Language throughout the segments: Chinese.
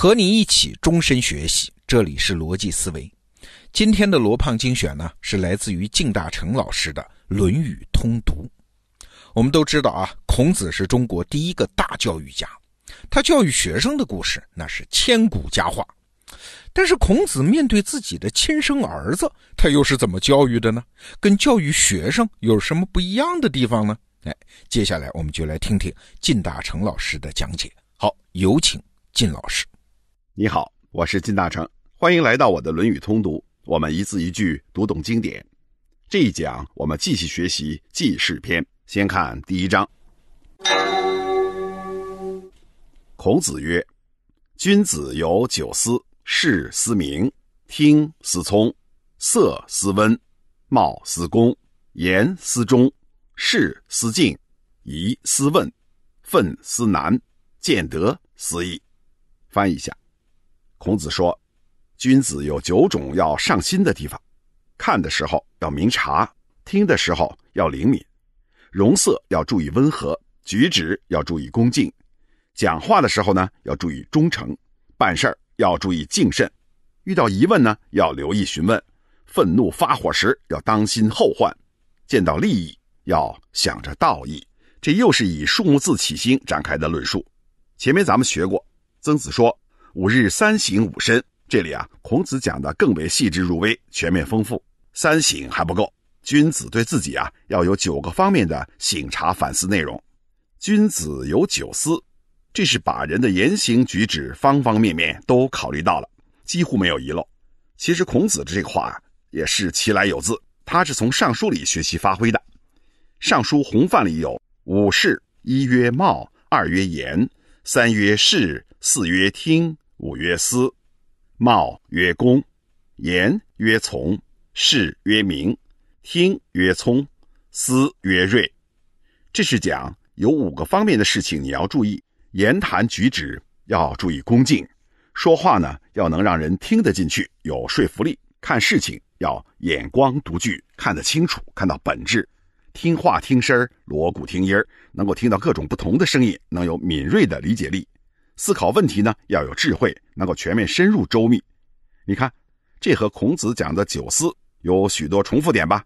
和你一起终身学习，这里是逻辑思维。今天的罗胖精选呢，是来自于靳大成老师的《论语通读》。我们都知道啊，孔子是中国第一个大教育家，他教育学生的故事那是千古佳话。但是孔子面对自己的亲生儿子，他又是怎么教育的呢？跟教育学生有什么不一样的地方呢？哎，接下来我们就来听听靳大成老师的讲解。好，有请靳老师。你好，我是金大成，欢迎来到我的《论语通读》，我们一字一句读懂经典。这一讲我们继续学习记事篇，先看第一章。孔子曰：“君子有九思：视思明，听思聪，色思温，貌思恭，言思忠，事思敬，疑思问，愤思难，见得思义。”翻译一下。孔子说：“君子有九种要上心的地方，看的时候要明察，听的时候要灵敏，容色要注意温和，举止要注意恭敬，讲话的时候呢要注意忠诚，办事儿要注意谨慎，遇到疑问呢要留意询问，愤怒发火时要当心后患，见到利益要想着道义。”这又是以数目字起兴展开的论述。前面咱们学过，曾子说。五日三省吾身，这里啊，孔子讲的更为细致入微、全面丰富。三省还不够，君子对自己啊要有九个方面的省察反思内容。君子有九思，这是把人的言行举止方方面面都考虑到了，几乎没有遗漏。其实孔子这个话，也是其来有自，他是从《尚书》里学习发挥的。《尚书·洪范》里有五事：一曰貌，二曰言，三曰事，四曰听。五曰思，貌曰恭，言曰从，事曰明，听曰聪，思曰睿。这是讲有五个方面的事情你要注意，言谈举止要注意恭敬，说话呢要能让人听得进去，有说服力。看事情要眼光独具，看得清楚，看到本质。听话听声锣鼓听音能够听到各种不同的声音，能有敏锐的理解力。思考问题呢，要有智慧，能够全面深入周密。你看，这和孔子讲的九思有许多重复点吧？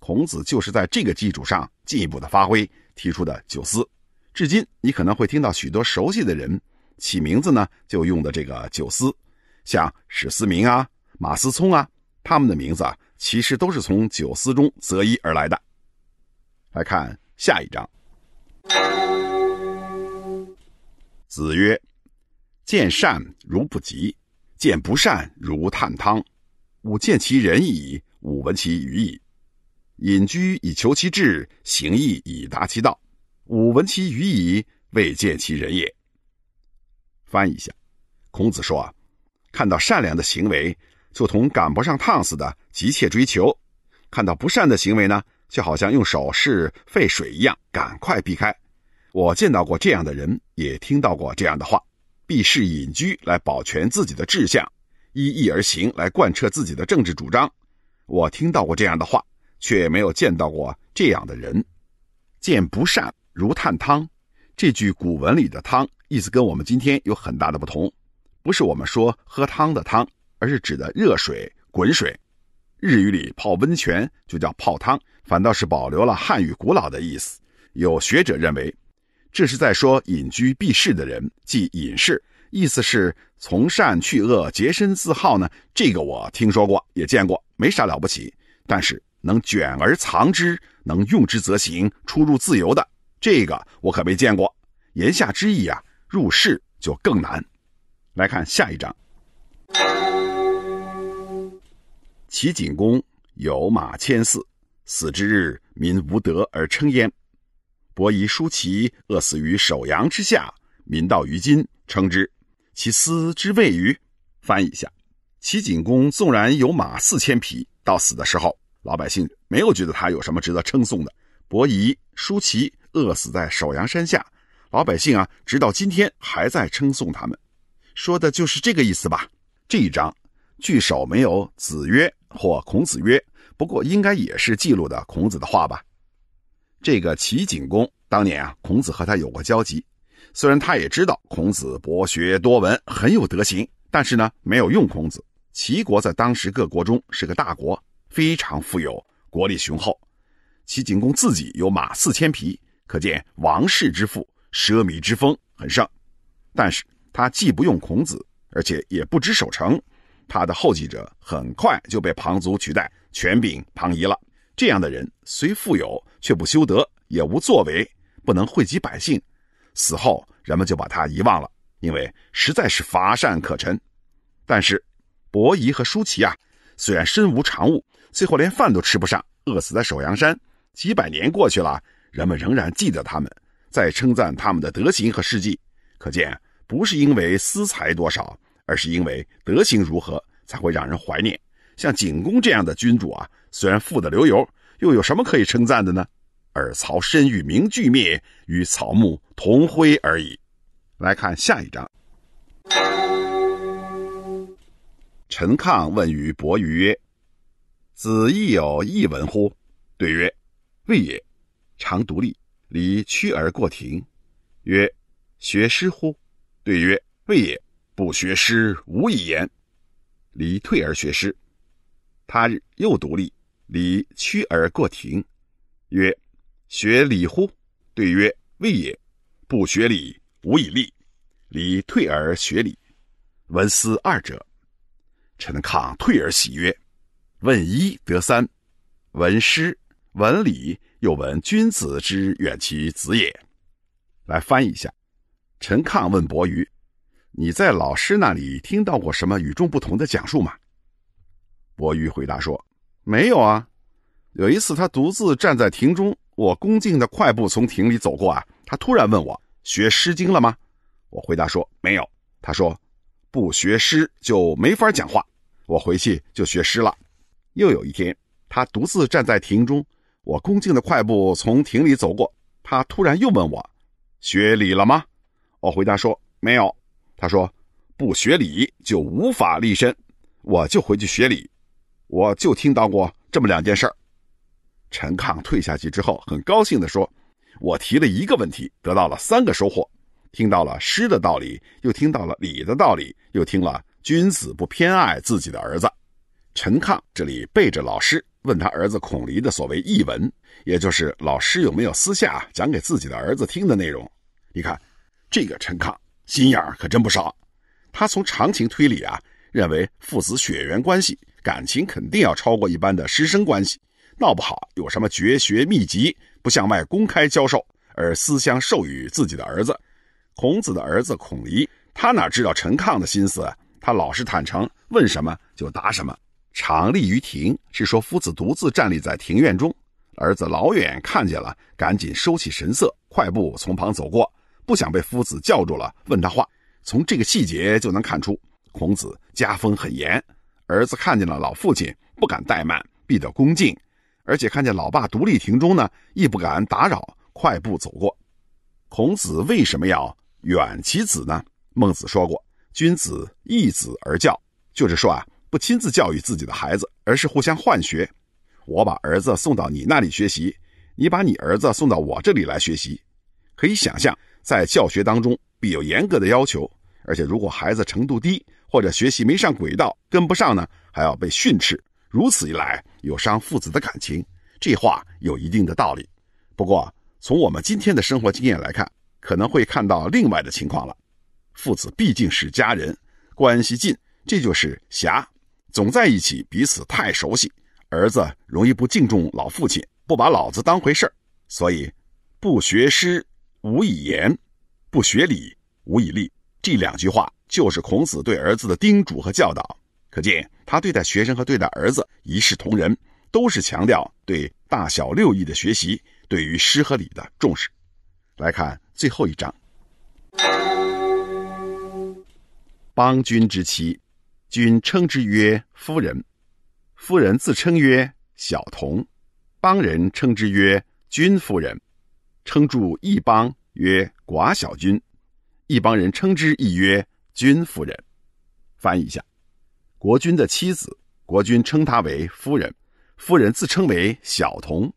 孔子就是在这个基础上进一步的发挥提出的九思。至今，你可能会听到许多熟悉的人起名字呢，就用的这个九思，像史思明啊、马思聪啊，他们的名字啊，其实都是从九思中择一而来的。来看下一章。子曰：“见善如不及，见不善如探汤。吾见其人矣，吾闻其语矣。隐居以求其志，行义以达其道。吾闻其语矣，未见其人也。”翻译一下，孔子说啊，看到善良的行为，就同赶不上趟似的急切追求；看到不善的行为呢，就好像用手试沸水一样，赶快避开。我见到过这样的人，也听到过这样的话：避世隐居来保全自己的志向，依义而行来贯彻自己的政治主张。我听到过这样的话，却没有见到过这样的人。见不善如探汤，这句古文里的“汤”意思跟我们今天有很大的不同，不是我们说喝汤的汤，而是指的热水、滚水。日语里泡温泉就叫泡汤，反倒是保留了汉语古老的意思。有学者认为。这是在说隐居避世的人，即隐士，意思是从善去恶、洁身自好呢。这个我听说过，也见过，没啥了不起。但是能卷而藏之，能用之则行，出入自由的，这个我可没见过。言下之意啊，入世就更难。来看下一章。齐景公有马千驷，死之日，民无德而称焉。伯夷叔齐饿死于首阳之下，民到于今称之，其斯之谓于？翻译一下：齐景公纵然有马四千匹，到死的时候，老百姓没有觉得他有什么值得称颂的。伯夷叔齐饿死在首阳山下，老百姓啊，直到今天还在称颂他们，说的就是这个意思吧？这一章句首没有子曰或孔子曰，不过应该也是记录的孔子的话吧？这个齐景公当年啊，孔子和他有过交集。虽然他也知道孔子博学多闻，很有德行，但是呢，没有用孔子。齐国在当时各国中是个大国，非常富有，国力雄厚。齐景公自己有马四千匹，可见王室之富、奢靡之风很盛。但是他既不用孔子，而且也不知守成，他的后继者很快就被庞族取代，权柄庞夷了。这样的人虽富有，却不修德，也无作为，不能惠及百姓。死后，人们就把他遗忘了，因为实在是乏善可陈。但是，伯夷和舒淇啊，虽然身无长物，最后连饭都吃不上，饿死在首阳山。几百年过去了，人们仍然记得他们，在称赞他们的德行和事迹。可见，不是因为私财多少，而是因为德行如何，才会让人怀念。像景公这样的君主啊，虽然富得流油，又有什么可以称赞的呢？尔曹身与名俱灭，与草木同灰而已。来看下一章。陈亢问于伯鱼曰：“子亦有异闻乎？”对曰：“未也。常独立，离屈而过庭。”曰：“学诗乎？”对曰：“未也。不学诗，无以言。”离退而学诗。他日又独立，礼屈而过庭。曰：学礼乎？对曰：未也。不学礼，无以立。礼退而学礼，闻思二者。陈亢退而喜曰：问一得三，闻诗，闻礼，又闻君子之远其子也。来翻译一下。陈亢问伯鱼：你在老师那里听到过什么与众不同的讲述吗？伯鱼回答说：没有啊。有一次，他独自站在庭中。我恭敬的快步从亭里走过啊，他突然问我学《诗经》了吗？我回答说没有。他说不学诗就没法讲话。我回去就学诗了。又有一天，他独自站在亭中，我恭敬的快步从亭里走过，他突然又问我学礼了吗？我回答说没有。他说不学礼就无法立身，我就回去学礼。我就听到过这么两件事儿。陈亢退下去之后，很高兴地说：“我提了一个问题，得到了三个收获，听到了诗的道理，又听到了礼的道理，又听了君子不偏爱自己的儿子。”陈亢这里背着老师问他儿子孔离的所谓译文，也就是老师有没有私下讲给自己的儿子听的内容。你看，这个陈亢心眼儿可真不少。他从常情推理啊，认为父子血缘关系，感情肯定要超过一般的师生关系。闹不好有什么绝学秘籍不向外公开教授，而私相授予自己的儿子。孔子的儿子孔离，他哪知道陈亢的心思？他老实坦诚，问什么就答什么。常立于庭，是说夫子独自站立在庭院中，儿子老远看见了，赶紧收起神色，快步从旁走过，不想被夫子叫住了，问他话。从这个细节就能看出，孔子家风很严。儿子看见了老父亲，不敢怠慢，必得恭敬。而且看见老爸独立庭中呢，亦不敢打扰，快步走过。孔子为什么要远其子呢？孟子说过：“君子义子而教。”就是说啊，不亲自教育自己的孩子，而是互相换学。我把儿子送到你那里学习，你把你儿子送到我这里来学习。可以想象，在教学当中必有严格的要求，而且如果孩子程度低或者学习没上轨道，跟不上呢，还要被训斥。如此一来，有伤父子的感情。这话有一定的道理。不过，从我们今天的生活经验来看，可能会看到另外的情况了。父子毕竟是家人，关系近，这就是侠，总在一起，彼此太熟悉。儿子容易不敬重老父亲，不把老子当回事儿。所以，不学诗，无以言；不学礼，无以立。这两句话就是孔子对儿子的叮嘱和教导。可见，他对待学生和对待儿子一视同仁，都是强调对大小六艺的学习，对于诗和礼的重视。来看最后一章：邦君之妻，君称之曰夫人；夫人自称曰小童，邦人称之曰君夫人。称助一邦曰寡小君，一帮人称之亦曰君夫人。翻译一下。国君的妻子，国君称她为夫人，夫人自称为小童，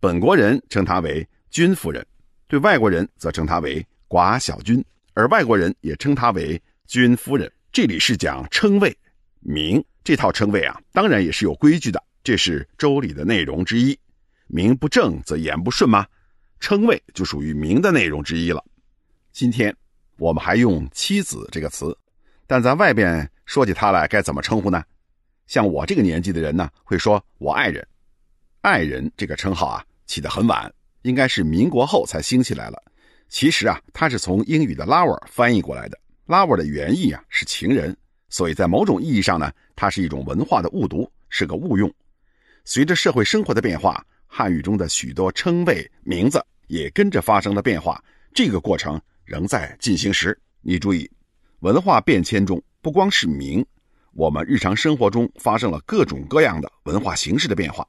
本国人称她为君夫人，对外国人则称她为寡小君，而外国人也称她为君夫人。这里是讲称谓名这套称谓啊，当然也是有规矩的，这是周礼的内容之一。名不正则言不顺吗？称谓就属于名的内容之一了。今天我们还用妻子这个词，但在外边说起她来该怎么称呼呢？像我这个年纪的人呢，会说我爱人。爱人这个称号啊，起得很晚，应该是民国后才兴起来了。其实啊，它是从英语的 lover 翻译过来的。lover 的原意啊是情人，所以在某种意义上呢，它是一种文化的误读，是个误用。随着社会生活的变化，汉语中的许多称谓名字也跟着发生了变化。这个过程仍在进行时。你注意，文化变迁中不光是名，我们日常生活中发生了各种各样的文化形式的变化。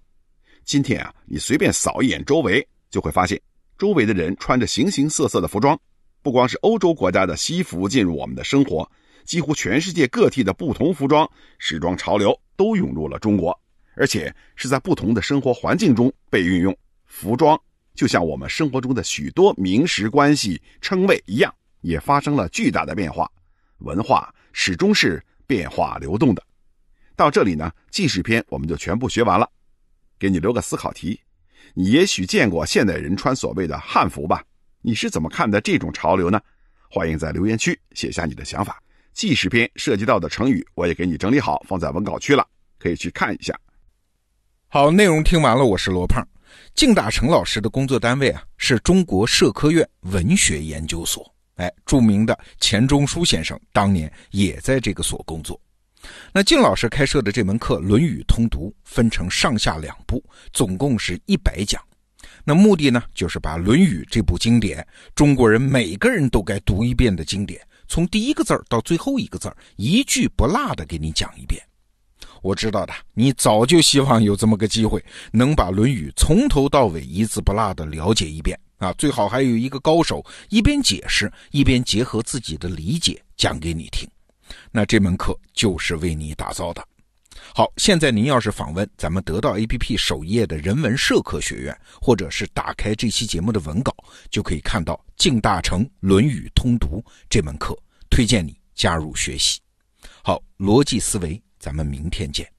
今天啊，你随便扫一眼周围，就会发现周围的人穿着形形色色的服装。不光是欧洲国家的西服进入我们的生活，几乎全世界各地的不同服装时装潮流都涌入了中国，而且是在不同的生活环境中被运用。服装就像我们生活中的许多名实关系称谓一样，也发生了巨大的变化。文化始终是变化流动的。到这里呢，记事篇我们就全部学完了。给你留个思考题：你也许见过现代人穿所谓的汉服吧？你是怎么看待这种潮流呢？欢迎在留言区写下你的想法。记事篇涉及到的成语，我也给你整理好，放在文稿区了，可以去看一下。好，内容听完了，我是罗胖。靳大成老师的工作单位啊，是中国社科院文学研究所。哎，著名的钱钟书先生当年也在这个所工作。那靳老师开设的这门课《论语通读》分成上下两部，总共是一百讲。那目的呢，就是把《论语》这部经典，中国人每个人都该读一遍的经典，从第一个字儿到最后一个字儿，一句不落的给你讲一遍。我知道的，你早就希望有这么个机会，能把《论语》从头到尾一字不落的了解一遍啊！最好还有一个高手，一边解释，一边结合自己的理解讲给你听。那这门课就是为你打造的。好，现在您要是访问咱们得到 APP 首页的人文社科学院，或者是打开这期节目的文稿，就可以看到靳大成《论语通读》这门课，推荐你加入学习。好，逻辑思维，咱们明天见。